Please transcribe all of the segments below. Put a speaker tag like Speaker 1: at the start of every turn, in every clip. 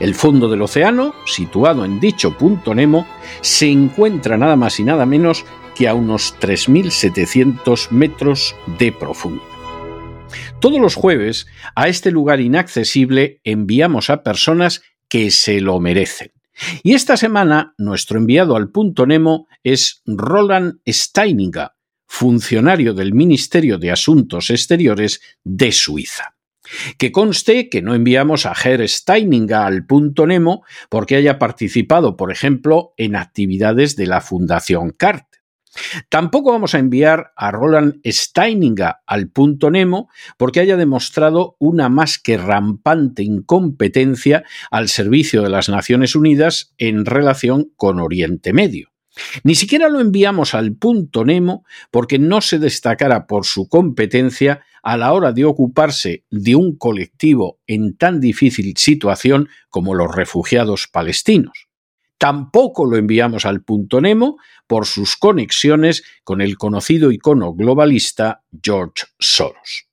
Speaker 1: El fondo del océano, situado en dicho punto Nemo, se encuentra nada más y nada menos que a unos 3.700 metros de profundidad. Todos los jueves, a este lugar inaccesible enviamos a personas que se lo merecen. Y esta semana, nuestro enviado al punto Nemo es Roland Steininger, funcionario del Ministerio de Asuntos Exteriores de Suiza. Que conste que no enviamos a Herr Steininger al punto Nemo porque haya participado, por ejemplo, en actividades de la Fundación CART. Tampoco vamos a enviar a Roland Steininger al punto Nemo porque haya demostrado una más que rampante incompetencia al servicio de las Naciones Unidas en relación con Oriente Medio. Ni siquiera lo enviamos al punto Nemo porque no se destacara por su competencia a la hora de ocuparse de un colectivo en tan difícil situación como los refugiados palestinos. Tampoco lo enviamos al punto Nemo por sus conexiones con el conocido icono globalista George Soros.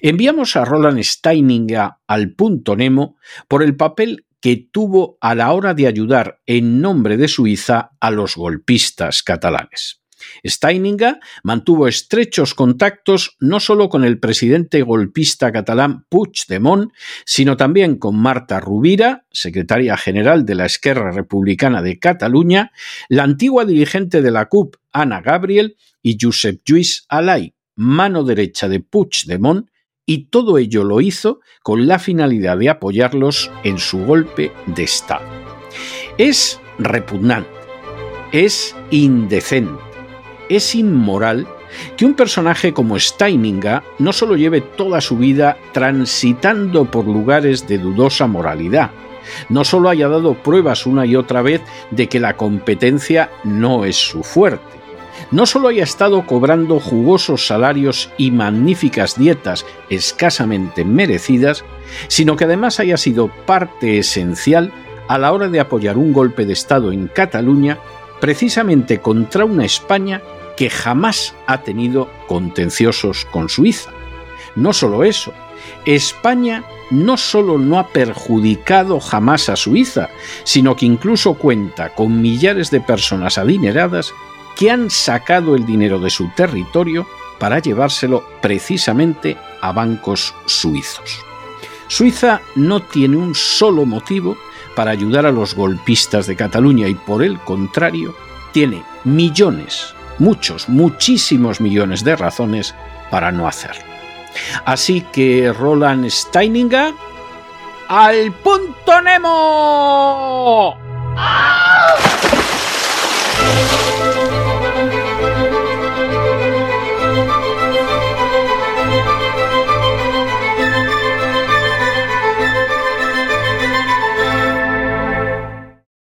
Speaker 1: Enviamos a Roland Steininger al punto Nemo por el papel que tuvo a la hora de ayudar en nombre de Suiza a los golpistas catalanes. Steininger mantuvo estrechos contactos no solo con el presidente golpista catalán Puigdemont, sino también con Marta Rubira, secretaria general de la Esquerra Republicana de Cataluña, la antigua dirigente de la CUP, Ana Gabriel, y Josep Lluís Alay, mano derecha de Puigdemont, y todo ello lo hizo con la finalidad de apoyarlos en su golpe de Estado. Es repugnante, es indecente es inmoral que un personaje como Steininger no solo lleve toda su vida transitando por lugares de dudosa moralidad, no solo haya dado pruebas una y otra vez de que la competencia no es su fuerte, no solo haya estado cobrando jugosos salarios y magníficas dietas escasamente merecidas, sino que además haya sido parte esencial a la hora de apoyar un golpe de Estado en Cataluña precisamente contra una España que jamás ha tenido contenciosos con Suiza. No solo eso, España no solo no ha perjudicado jamás a Suiza, sino que incluso cuenta con millares de personas adineradas que han sacado el dinero de su territorio para llevárselo precisamente a bancos suizos. Suiza no tiene un solo motivo para ayudar a los golpistas de Cataluña y por el contrario tiene millones muchos, muchísimos millones de razones para no hacerlo. Así que Roland Steininger al punto Nemo.